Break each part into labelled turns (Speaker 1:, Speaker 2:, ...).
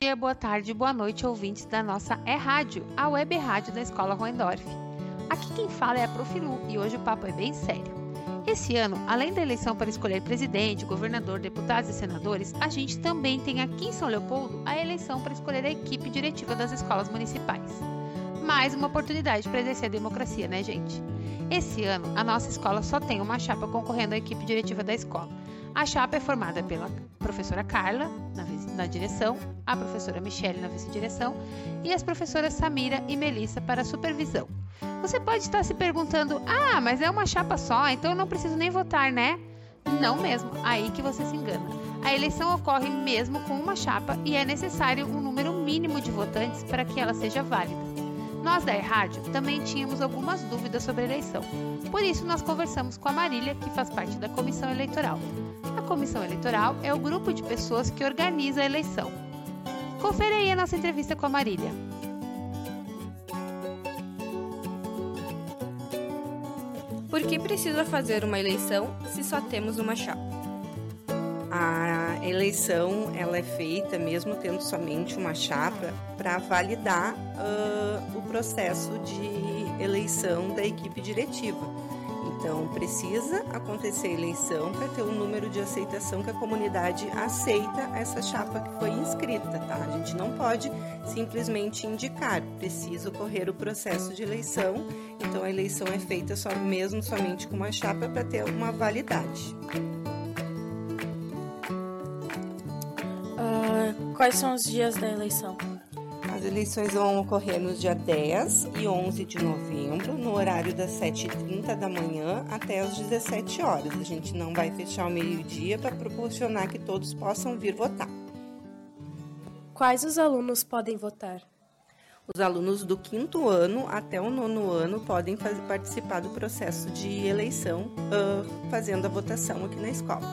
Speaker 1: dia, boa tarde, boa noite, ouvintes da nossa É Rádio, a web rádio da Escola Roendorf. Aqui quem fala é a Profilu e hoje o papo é bem sério. Esse ano, além da eleição para escolher presidente, governador, deputados e senadores, a gente também tem aqui em São Leopoldo a eleição para escolher a equipe diretiva das escolas municipais. Mais uma oportunidade para exercer a democracia, né, gente? Esse ano, a nossa escola só tem uma chapa concorrendo à equipe diretiva da escola. A chapa é formada pela professora Carla, na, na direção, a professora Michele na vice-direção e as professoras Samira e Melissa para supervisão. Você pode estar se perguntando: ah, mas é uma chapa só, então eu não preciso nem votar, né? Não mesmo, aí que você se engana. A eleição ocorre mesmo com uma chapa e é necessário um número mínimo de votantes para que ela seja válida. Nós da Rádio também tínhamos algumas dúvidas sobre a eleição. Por isso, nós conversamos com a Marília, que faz parte da comissão eleitoral. A comissão eleitoral é o grupo de pessoas que organiza a eleição. Confere aí a nossa entrevista com a Marília.
Speaker 2: Por que precisa fazer uma eleição se só temos uma chapa?
Speaker 3: A eleição ela é feita mesmo tendo somente uma chapa para validar uh, o processo de eleição da equipe diretiva. Então, precisa acontecer a eleição para ter um número de aceitação que a comunidade aceita essa chapa que foi inscrita, tá? A gente não pode simplesmente indicar, precisa ocorrer o processo de eleição. Então, a eleição é feita só mesmo somente com uma chapa para ter uma validade.
Speaker 2: Quais são os dias da eleição?
Speaker 3: As eleições vão ocorrer nos dias 10 e 11 de novembro, no horário das 7h30 da manhã até as 17 horas. A gente não vai fechar o meio-dia para proporcionar que todos possam vir votar.
Speaker 2: Quais os alunos podem votar?
Speaker 3: Os alunos do quinto ano até o nono ano podem fazer, participar do processo de eleição, uh, fazendo a votação aqui na escola.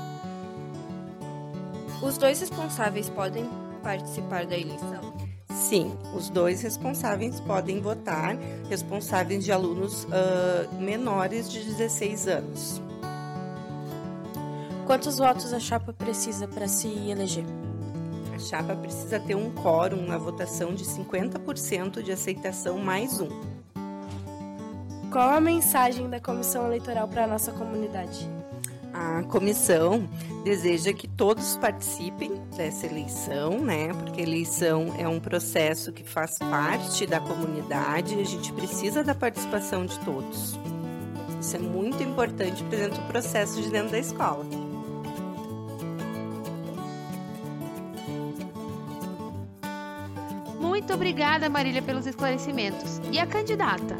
Speaker 2: Os dois responsáveis podem participar da eleição?
Speaker 3: Sim, os dois responsáveis podem votar, responsáveis de alunos uh, menores de 16 anos.
Speaker 2: Quantos votos a chapa precisa para se eleger?
Speaker 3: A chapa precisa ter um quórum na votação de 50% de aceitação mais um.
Speaker 2: Qual a mensagem da comissão eleitoral para a nossa comunidade?
Speaker 3: A comissão deseja que todos participem dessa eleição, né? Porque eleição é um processo que faz parte da comunidade e a gente precisa da participação de todos. Isso é muito importante para dentro do processo de dentro da escola.
Speaker 1: Muito obrigada, Marília, pelos esclarecimentos. E a candidata?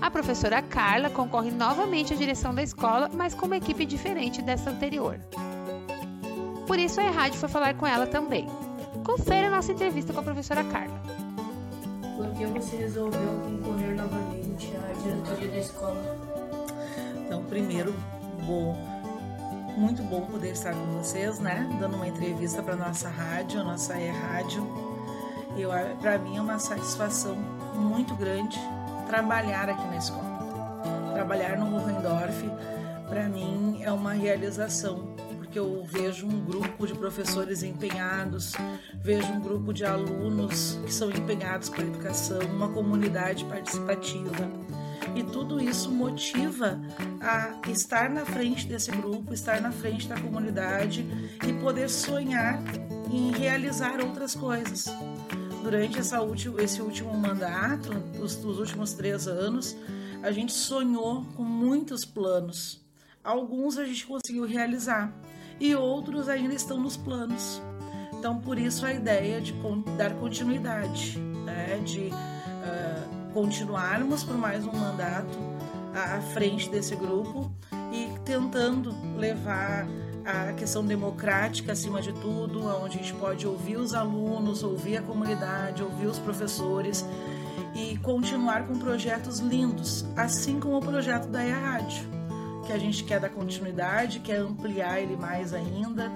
Speaker 1: A professora Carla concorre novamente à direção da escola, mas com uma equipe diferente dessa anterior. Por isso a Rádio foi falar com ela também. Confere a nossa entrevista com a professora Carla.
Speaker 4: Por que você resolveu concorrer novamente à diretoria da escola?
Speaker 5: Então, primeiro, bom, muito bom poder estar com vocês, né? Dando uma entrevista para nossa rádio, a nossa é rádio. E para mim é uma satisfação muito grande trabalhar aqui na escola. Trabalhar no Hohendorf, para mim, é uma realização, porque eu vejo um grupo de professores empenhados, vejo um grupo de alunos que são empenhados com a educação, uma comunidade participativa. E tudo isso motiva a estar na frente desse grupo, estar na frente da comunidade e poder sonhar em realizar outras coisas durante essa esse último mandato, os, os últimos três anos, a gente sonhou com muitos planos. Alguns a gente conseguiu realizar e outros ainda estão nos planos. Então, por isso a ideia de dar continuidade, né? de uh, continuarmos por mais um mandato à frente desse grupo e tentando levar a questão democrática acima de tudo, onde a gente pode ouvir os alunos, ouvir a comunidade, ouvir os professores e continuar com projetos lindos, assim como o projeto da EA Rádio, que a gente quer dar continuidade, quer ampliar ele mais ainda.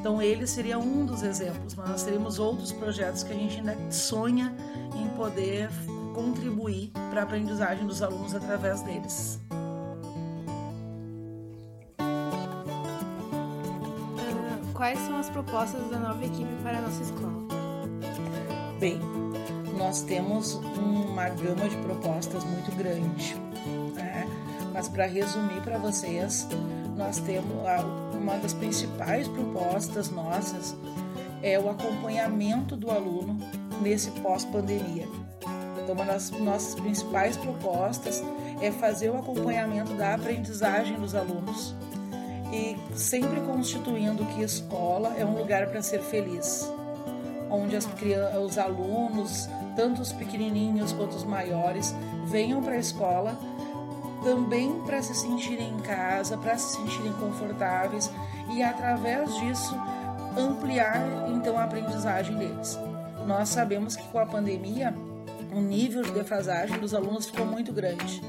Speaker 5: Então ele seria um dos exemplos, mas nós teremos outros projetos que a gente ainda sonha em poder contribuir para a aprendizagem dos alunos através deles.
Speaker 2: quais são as propostas da nova equipe para a nossa escola?
Speaker 5: Bem, nós temos uma gama de propostas muito grande? Mas para resumir para vocês, nós temos uma das principais propostas nossas é o acompanhamento do aluno nesse pós-pandemia. Então, uma das nossas principais propostas é fazer o acompanhamento da aprendizagem dos alunos e sempre constituindo que escola é um lugar para ser feliz, onde as, os alunos, tanto os pequenininhos quanto os maiores, venham para a escola também para se sentirem em casa, para se sentirem confortáveis e através disso ampliar então a aprendizagem deles. Nós sabemos que com a pandemia o nível de defasagem dos alunos ficou muito grande.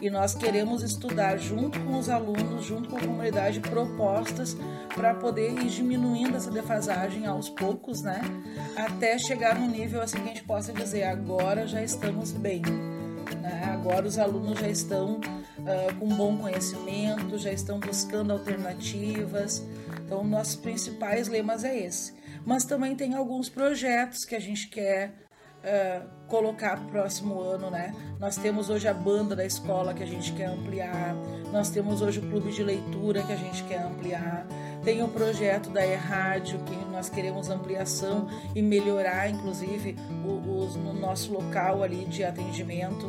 Speaker 5: E nós queremos estudar junto com os alunos, junto com a comunidade, propostas para poder ir diminuindo essa defasagem aos poucos, né? Até chegar num nível assim que a gente possa dizer, agora já estamos bem. Né? Agora os alunos já estão uh, com bom conhecimento, já estão buscando alternativas. Então, nossos principais lemas é esse. Mas também tem alguns projetos que a gente quer uh, colocar para o próximo ano, né? Nós temos hoje a banda da escola que a gente quer ampliar, nós temos hoje o clube de leitura que a gente quer ampliar, tem o projeto da E-Rádio que nós queremos ampliação e melhorar, inclusive, o, o, no nosso local ali de atendimento.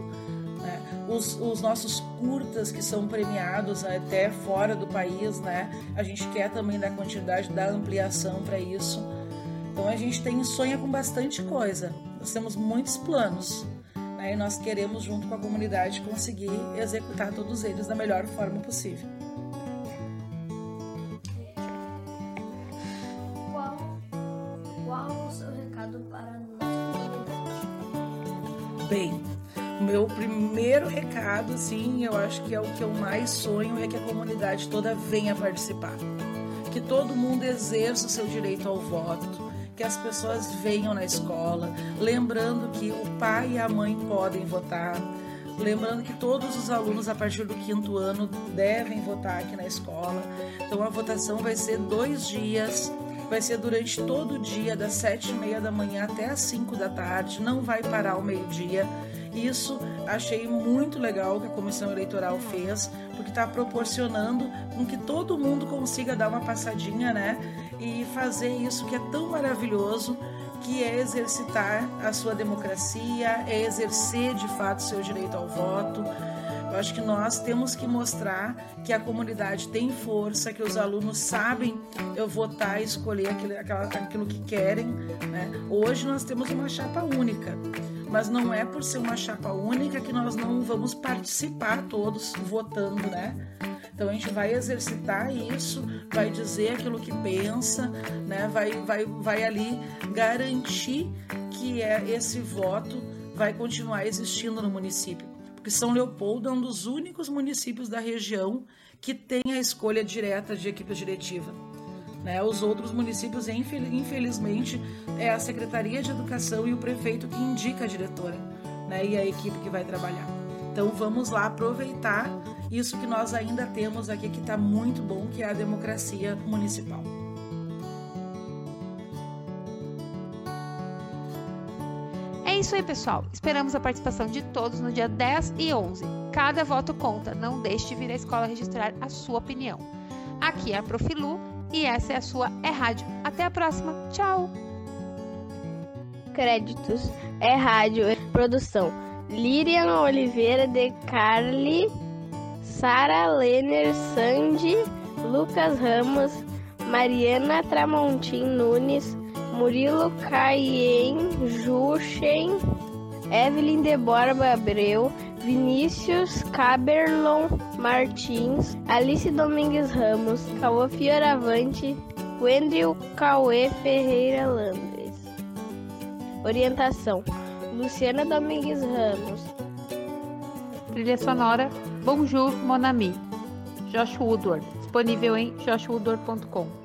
Speaker 5: Né? Os, os, nossos curtas que são premiados até fora do país, né? A gente quer também dar continuidade, dar ampliação para isso. Então a gente tem sonha com bastante coisa. Nós temos muitos planos. Né? E nós queremos, junto com a comunidade, conseguir executar todos eles da melhor forma possível.
Speaker 4: Qual, qual o seu recado para?
Speaker 5: Bem, meu primeiro recado, sim, eu acho que é o que eu mais sonho, é que a comunidade toda venha participar. Que todo mundo exerça o seu direito ao voto, que as pessoas venham na escola, lembrando que o pai e a mãe podem votar, lembrando que todos os alunos a partir do quinto ano devem votar aqui na escola. Então a votação vai ser dois dias, vai ser durante todo o dia, das sete e meia da manhã até as cinco da tarde, não vai parar ao meio-dia. Isso achei muito legal que a comissão eleitoral fez, porque está proporcionando com que todo mundo consiga dar uma passadinha, né? E fazer isso que é tão maravilhoso, que é exercitar a sua democracia, é exercer de fato seu direito ao voto. Eu acho que nós temos que mostrar que a comunidade tem força, que os alunos sabem eu votar e escolher aquilo, aquilo que querem. Né? Hoje nós temos uma chapa única mas não é por ser uma chapa única que nós não vamos participar todos votando, né? Então a gente vai exercitar isso, vai dizer aquilo que pensa, né? Vai, vai, vai ali garantir que é esse voto vai continuar existindo no município, porque São Leopoldo é um dos únicos municípios da região que tem a escolha direta de equipe diretiva. Né? Os outros municípios, infelizmente, é a Secretaria de Educação e o prefeito que indica a diretora né? e a equipe que vai trabalhar. Então vamos lá aproveitar isso que nós ainda temos aqui que está muito bom, que é a democracia municipal.
Speaker 1: Isso aí, pessoal. Esperamos a participação de todos no dia 10 e 11. Cada voto conta. Não deixe de vir à escola registrar a sua opinião. Aqui é a Profilu e essa é a sua É Rádio. Até a próxima. Tchau!
Speaker 2: Créditos É Rádio. Produção Lirian Oliveira de Carli, Sara Lenner Sandy, Lucas Ramos, Mariana Tramontim Nunes, Murilo Caien Juchen, Evelyn de Borba Abreu, Vinícius Caberlon Martins, Alice Domingues Ramos, Cauã Fioravante, Wendel Cauê Ferreira Landres. Orientação: Luciana Domingues Ramos.
Speaker 1: Trilha sonora Bonjour Monami. Josh Woodward. Disponível em joshwoodward.com.